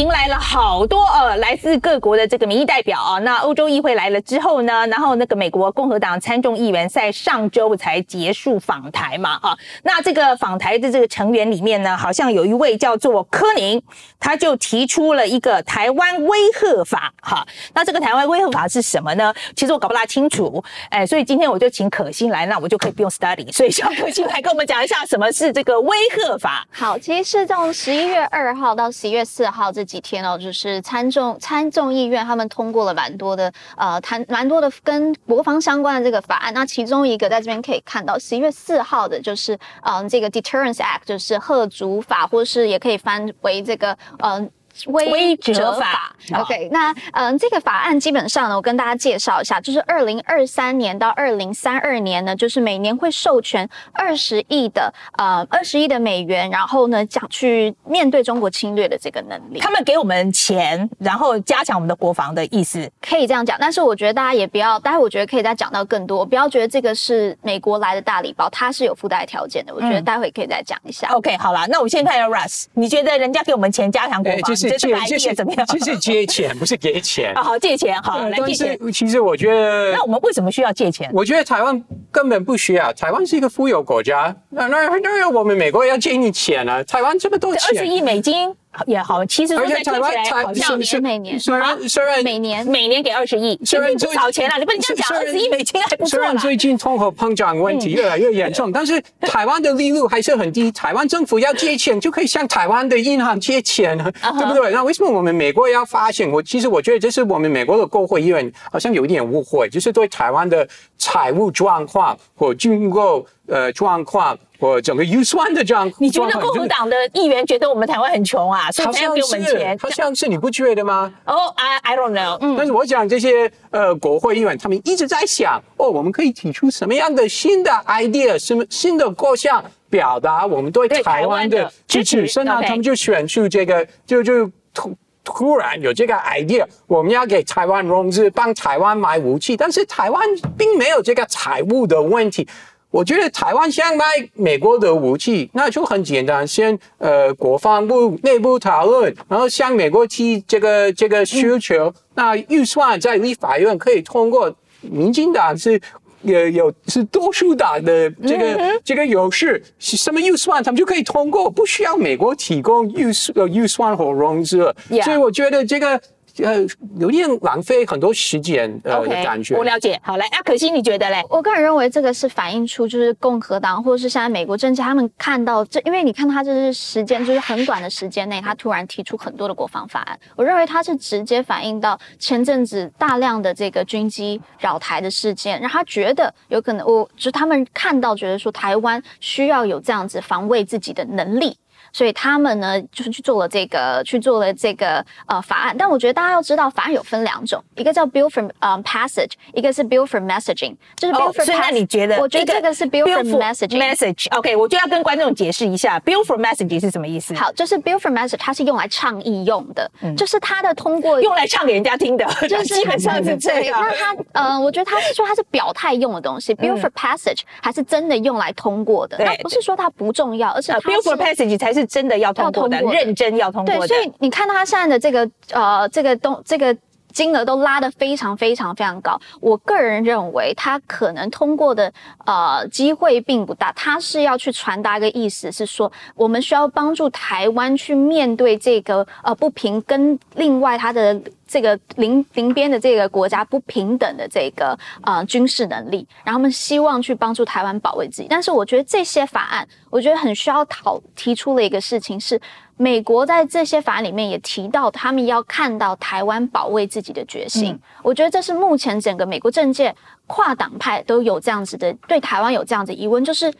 迎来了好多呃来自各国的这个民意代表啊。那欧洲议会来了之后呢，然后那个美国共和党参众议员在上周才结束访台嘛啊。那这个访台的这个成员里面呢，好像有一位叫做柯宁，他就提出了一个台湾威吓法哈。那这个台湾威吓法是什么呢？其实我搞不大清楚，哎，所以今天我就请可心来，那我就可以不用 study，所以希望可心来跟我们讲一下什么是这个威吓法。好，其实是从十一月二号到十一月四号这几天哦，就是参众参众议院他们通过了蛮多的呃谈蛮多的跟国防相关的这个法案。那其中一个在这边可以看到，十一月四号的就是嗯这个 Deterrence Act，就是贺主法，或是也可以翻为这个嗯。威折法，OK，那嗯，这个法案基本上呢，我跟大家介绍一下，就是二零二三年到二零三二年呢，就是每年会授权二十亿的呃二十亿的美元，然后呢讲去面对中国侵略的这个能力。他们给我们钱，然后加强我们的国防的意思，可以这样讲。但是我觉得大家也不要，待会我觉得可以再讲到更多，不要觉得这个是美国来的大礼包，它是有附带条件的。我觉得待会可以再讲一下。OK，好了，那我们先看一下 Russ，你觉得人家给我们钱加强国防？借借怎么样？就是借钱，不是给钱。好，借钱好，来借钱。其实我觉得，那我们为什么需要借钱？我觉得台湾根本不需要，台湾是一个富有国家。那那那我们美国要借你钱呢？台湾这么多钱，二十亿美金。也好，其实而且台湾，好像每年虽然虽然每年每年给二十亿，虽然不少钱了，你不能这样讲，二十亿美金还不错虽然最近通货膨胀问题越来越严重，但是台湾的利率还是很低。台湾政府要借钱就可以向台湾的银行借钱，对不对？那为什么我们美国要发现？我其实我觉得这是我们美国的国会议员好像有一点误会，就是对台湾的财务状况或军购呃状况。我整个预算的这样，你觉得共和党的议员觉得我们台湾很穷啊，所以才要给我们钱？好像是你不觉得吗？哦，I I don't know。嗯，但是我讲这些呃国会议员，他们一直在想，哦，我们可以提出什么样的新的 idea，什么新的构想，表达我们对台湾的支持。所以呢，他们就选出这个，就就突突然有这个 idea，我们要给台湾融资，帮台湾买武器，但是台湾并没有这个财务的问题。我觉得台湾想买美国的武器，那就很简单，先呃国防部内部讨论，然后向美国提这个这个需求，那预算在立法院可以通过。民进党是有有是多数党的这个这个优势，什么预算他们就可以通过，不需要美国提供预呃预算和融资，所以我觉得这个。呃，有点浪费很多时间呃的感觉。我了解。好来，阿可欣，你觉得嘞？我个人认为这个是反映出就是共和党或者是现在美国政界他们看到这，因为你看他这是时间就是很短的时间内，他突然提出很多的国防法案。我认为他是直接反映到前阵子大量的这个军机扰台的事件，让他觉得有可能，我就他们看到觉得说台湾需要有这样子防卫自己的能力。所以他们呢，就是去做了这个，去做了这个呃法案。但我觉得大家要知道，法案有分两种，一个叫 bill for 呃 passage，一个是 bill for messaging。就是 bill for passage。那你觉得？我觉得这个是 bill for messaging。message。OK，我就要跟观众解释一下，bill for messaging 是什么意思？好，就是 bill for message，它是用来倡议用的，就是它的通过 用来唱给人家听的，就是基本上是 这样。那它呃，我觉得它是说它是表态用的东西，bill for passage 还是真的用来通过的？那不是说它不重要，而是 bill for passage 才是真的要通过的。认真要通过的，对，所以你看到他现在的这个呃，这个东这个金额都拉得非常非常非常高。我个人认为，他可能通过的呃机会并不大。他是要去传达一个意思，是说我们需要帮助台湾去面对这个呃不平，跟另外他的。这个邻邻边的这个国家不平等的这个呃军事能力，然后他们希望去帮助台湾保卫自己。但是我觉得这些法案，我觉得很需要讨提出了一个事情是，美国在这些法案里面也提到，他们要看到台湾保卫自己的决心。我觉得这是目前整个美国政界跨党派都有这样子的对台湾有这样子疑问，就是。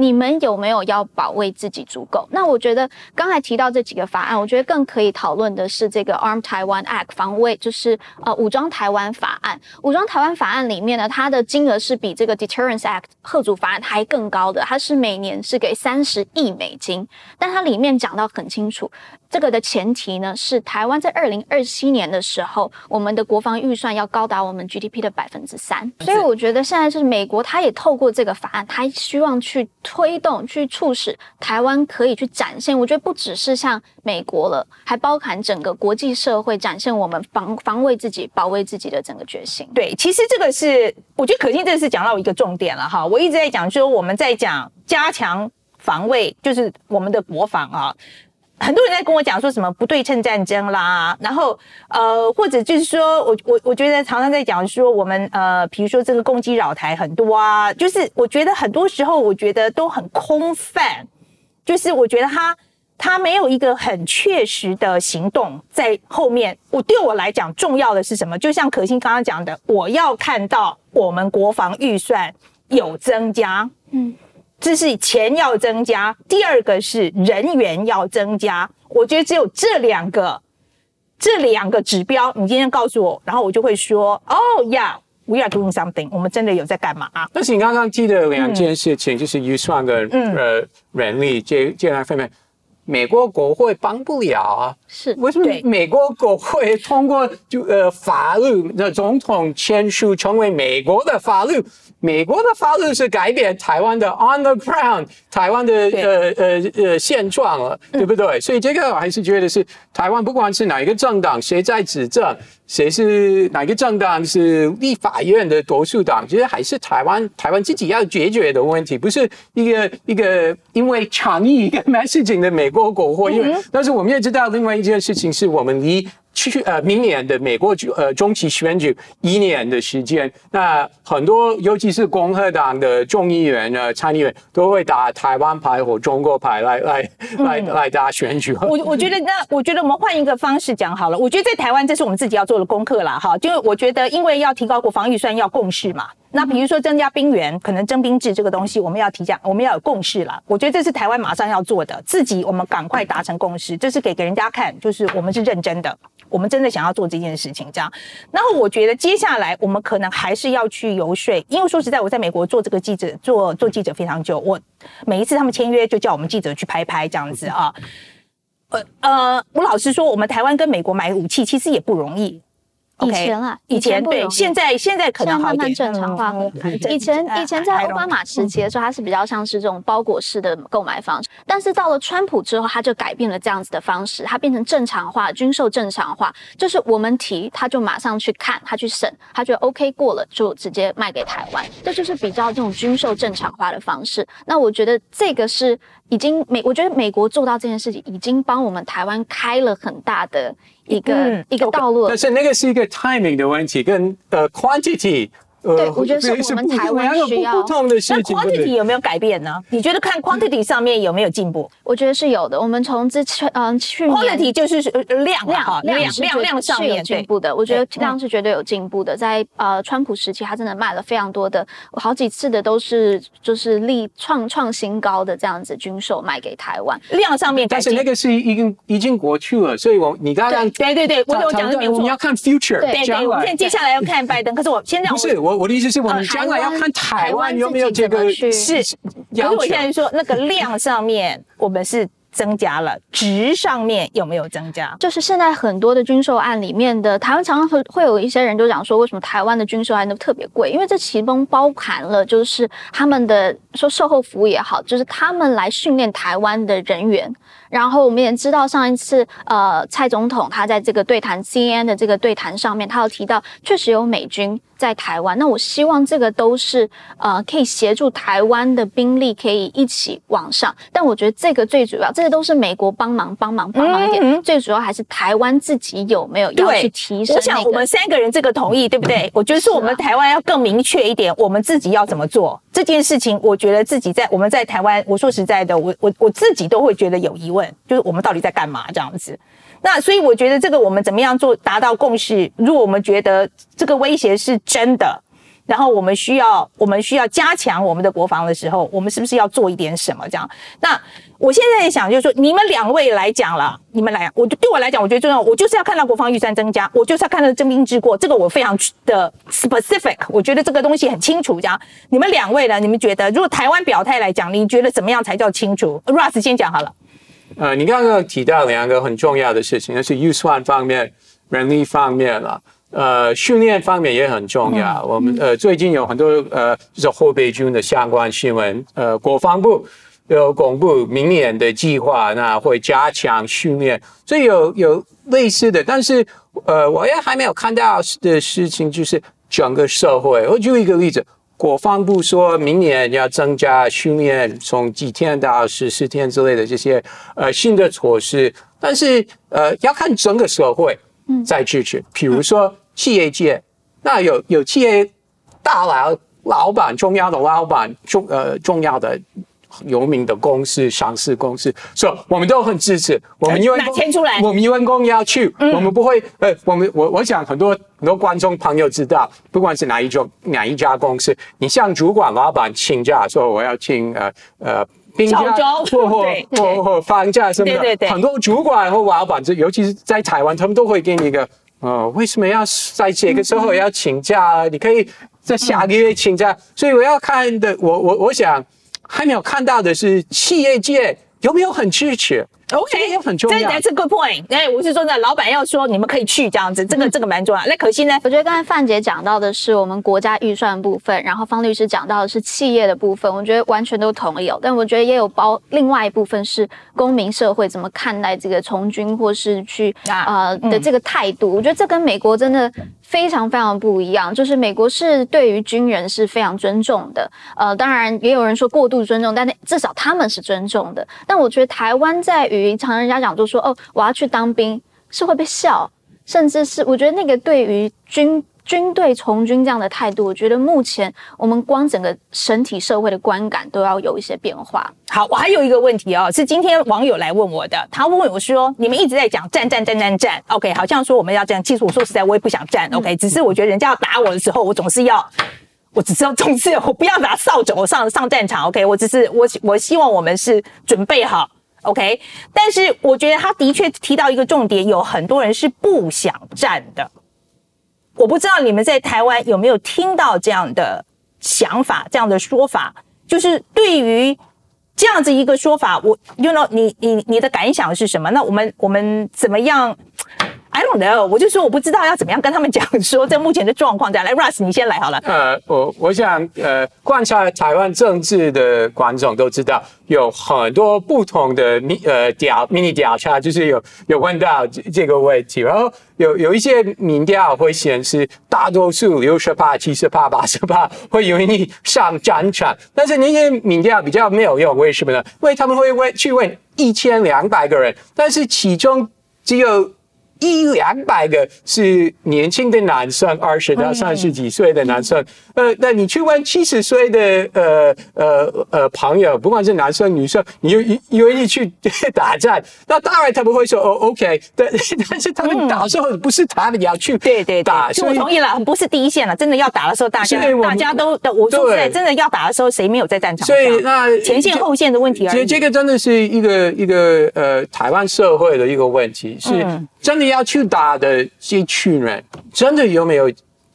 你们有没有要保卫自己足够？那我觉得刚才提到这几个法案，我觉得更可以讨论的是这个 Arm Taiwan Act 防卫，就是呃武装台湾法案。武装台湾法案里面呢，它的金额是比这个 Deterrence Act 贺主法案还更高的，它是每年是给三十亿美金。但它里面讲到很清楚，这个的前提呢，是台湾在二零二七年的时候，我们的国防预算要高达我们 GDP 的百分之三。所以我觉得现在是美国，他也透过这个法案，他希望去推动、去促使台湾可以去展现。我觉得不只是像美国了，还包含整个国际社会展现我们防防卫自己、保卫自己的整个决心。对，其实这个是我觉得可心，这是讲到一个重点了哈。我一直在讲说，我们在讲加强防卫，就是我们的国防啊。很多人在跟我讲说什么不对称战争啦，然后呃，或者就是说我我我觉得常常在讲说我们呃，比如说这个攻击扰台很多啊，就是我觉得很多时候我觉得都很空泛，就是我觉得他他没有一个很确实的行动在后面。我对我来讲重要的是什么？就像可心刚刚讲的，我要看到我们国防预算有增加，嗯。这是钱要增加，第二个是人员要增加。我觉得只有这两个，这两个指标，你今天告诉我，然后我就会说，哦，Yeah，we are doing something，我们真的有在干嘛啊？但是你刚刚记得两件事情，就是预算跟呃人力这这两方面，美国国会帮不了啊。是为什么美国国会通过就呃法律，那总统签署成为美国的法律？美国的法律是改变台湾的 on the ground，台湾的呃呃呃现状了，对不对？所以这个我还是觉得是台湾，不管是哪一个政党，谁在执政，谁是哪个政党是立法院的多数党，其实还是台湾台湾自己要解决的问题，不是一个一个因为倡议一个 messaging 的美国国会。因为但是我们也知道，另外一件事情是我们离。去呃，明年的美国呃中期选举一年的时间，那很多尤其是共和党的众议员呢、参议员都会打台湾牌或中国牌来来来来打选举。我我觉得那我觉得我们换一个方式讲好了。我觉得在台湾这是我们自己要做的功课啦哈，就是我觉得因为要提高国防预算要共识嘛。那比如说增加兵员，可能征兵制这个东西我们要提讲，我们要有共识了。我觉得这是台湾马上要做的，自己我们赶快达成共识，这是给给人家看，就是我们是认真的。我们真的想要做这件事情，这样。然后我觉得接下来我们可能还是要去游说，因为说实在，我在美国做这个记者，做做记者非常久。我每一次他们签约，就叫我们记者去拍拍这样子啊。呃呃，我老实说，我们台湾跟美国买武器其实也不容易。以前啊，以前对，现在现在可能慢慢正常化。以前以前在奥巴马时期的时候，它是比较像是这种包裹式的购买方式，但是到了川普之后，他就改变了这样子的方式，它变成正常化，军售正常化，就是我们提，他就马上去看，他去审，他觉得 OK 过了，就直接卖给台湾，这就是比较这种军售正常化的方式。那我觉得这个是已经美，我觉得美国做到这件事情，已经帮我们台湾开了很大的。一个一个道路，但是那个是一个 timing 的问题，跟呃 quantity。对，我觉得是我们台湾需要。不同的事情。那 quantity 有没有改变呢？你觉得看 quantity 上面有没有进步？我觉得是有的。我们从之前嗯去 quantity 就是量量量量量上面有进步的。我觉得量是绝对有进步的。在呃川普时期，他真的卖了非常多的，好几次的都是就是立创创新高的这样子军售卖给台湾。量上面，但是那个是已经已经过去了，所以我你刚刚对对对，我我讲的没错。我们要看 future，对对，我们现在接下来要看拜登。可是我现在不是我。我的意思是我们将来要看台湾有没有这个是，可是我现在说那个量上面我们是增加了，值上面有没有增加？就是现在很多的军售案里面的台湾常常会会有一些人就讲说，为什么台湾的军售案都特别贵？因为这其中包含了就是他们的说售后服务也好，就是他们来训练台湾的人员。然后我们也知道，上一次呃，蔡总统他在这个对谈 C N 的这个对谈上面，他有提到确实有美军在台湾。那我希望这个都是呃，可以协助台湾的兵力可以一起往上。但我觉得这个最主要，这个都是美国帮忙帮忙帮忙一点，最主要还是台湾自己有没有要去提升。我想我们三个人这个同意，对不对？我觉得是我们台湾要更明确一点，我们自己要怎么做这件事情。我觉得自己在我们在台湾，我说实在的，我我我自己都会觉得有疑问。问，就是我们到底在干嘛这样子？那所以我觉得这个我们怎么样做达到共识？如果我们觉得这个威胁是真的，然后我们需要我们需要加强我们的国防的时候，我们是不是要做一点什么？这样？那我现在想就是说，你们两位来讲了，你们来，我就对我来讲，我觉得重要，我就是要看到国防预算增加，我就是要看到征兵制过，这个我非常的 specific，我觉得这个东西很清楚。这样，你们两位呢？你们觉得如果台湾表态来讲，你觉得怎么样才叫清楚？Russ 先讲好了。呃，你刚刚提到两个很重要的事情，那是预算方面、人力方面了。呃，训练方面也很重要。我们呃最近有很多呃就是后备军的相关新闻。呃，国防部有公布明年的计划，那会加强训练，所以有有类似的。但是呃，我也还没有看到的事情，就是整个社会。我举一个例子，国防部说明年要增加训练，从几天到十四天之类的这些呃新的措施，但是呃要看整个社会。再支持，比如说企业界，那有有企业大佬、老板、重要的老板、重呃重要的有名的公司、上市公司，说我们都很支持。我们因为拿钱出来，我们员工要去，我们不会呃，我们我我想很多很多观众朋友知道，不管是哪一种哪一家公司，你向主管老板请假说我要请呃呃。病假或或或或放假什么的，很多主管或老板，这尤其是在台湾，他们都会给你一个，呃，为什么要在这个时候要请假？你可以在下个月请假。所以我要看的，我我我想还没有看到的是企业界有没有很支持。OK，也很重要。这是 good point。哎，我是说呢，老板要说你们可以去这样子，这个这个蛮重要。那可惜呢，我觉得刚才范姐讲到的是我们国家预算部分，然后方律师讲到的是企业的部分，我觉得完全都同意。但我觉得也有包另外一部分是公民社会怎么看待这个从军或是去啊的这个态度。我觉得这跟美国真的非常非常不一样。就是美国是对于军人是非常尊重的，呃，当然也有人说过度尊重，但至少他们是尊重的。但我觉得台湾在于。常人家讲就说哦，我要去当兵是会被笑，甚至是我觉得那个对于军军队从军这样的态度，我觉得目前我们光整个整体社会的观感都要有一些变化。好，我还有一个问题哦，是今天网友来问我的，他问我说：你们一直在讲战战战战战，OK，好像说我们要这样。其实我说实在，我也不想战，OK，只是我觉得人家要打我的时候，我总是要，我只是要重视我不要拿扫帚我上上战场，OK，我只是我我希望我们是准备好。OK，但是我觉得他的确提到一个重点，有很多人是不想战的。我不知道你们在台湾有没有听到这样的想法、这样的说法，就是对于这样子一个说法，我 You know，你你你的感想是什么？那我们我们怎么样？I don't know，我就说我不知道要怎么样跟他们讲说这目前的状况这样。来，Russ，你先来好了。呃，我我想呃，观察台湾政治的观众都知道，有很多不同的民呃调 mini 调查，就是有有问到这个问题，然后有有一些民调会显示，大多数六十八、七十八、八十八会愿意上战场，但是那些民调比较没有用，为什么呢？因为他们会问去问一千两百个人，但是其中只有。一两百个是年轻的男生，二十到三十几岁的男生。呃，那你去问七十岁的呃呃呃朋友，不管是男生女生，你愿愿意去打战？那当然他们会说哦，OK。但 但是他们打的时候不是他们要去对对打，所以我同意了，不是第一线了。真的要打的时候，大家大家都我说在真的要打的时候，谁没有在战场上？所以那前线后线的问题而已。这个真的是一个一个呃台湾社会的一个问题，是真的。要去打的这群人，真的有没有？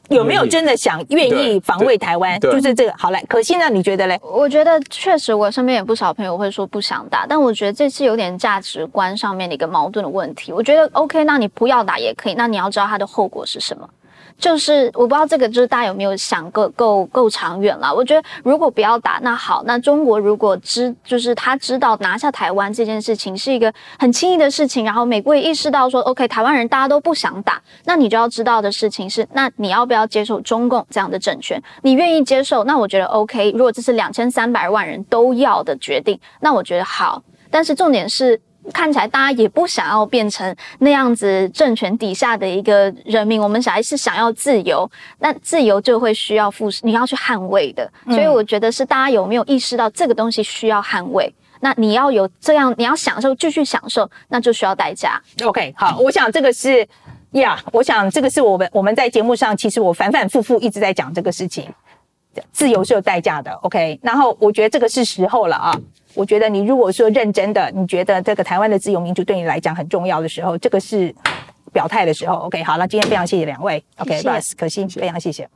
有没有真的想愿意防卫台湾？就是这个。好嘞，可惜呢？你觉得嘞？我觉得确实，我身边有不少朋友会说不想打，但我觉得这是有点价值观上面的一个矛盾的问题。我觉得 OK，那你不要打也可以，那你要知道它的后果是什么。就是我不知道这个，就是大家有没有想够够够长远了？我觉得如果不要打，那好，那中国如果知就是他知道拿下台湾这件事情是一个很轻易的事情，然后美国也意识到说，OK，台湾人大家都不想打，那你就要知道的事情是，那你要不要接受中共这样的政权？你愿意接受？那我觉得 OK。如果这是两千三百万人都要的决定，那我觉得好。但是重点是。看起来大家也不想要变成那样子政权底下的一个人民，我们还是想要自由。那自由就会需要付，你要去捍卫的。所以我觉得是大家有没有意识到这个东西需要捍卫？那你要有这样，你要享受，继续享受，那就需要代价。OK，好，我想这个是呀，我想这个是我们我们在节目上，其实我反反复复一直在讲这个事情。自由是有代价的，OK。然后我觉得这个是时候了啊。我觉得你如果说认真的，你觉得这个台湾的自由民主对你来讲很重要的时候，这个是表态的时候，OK。好了，今天非常谢谢两位，OK，Russ，可心，非常谢谢。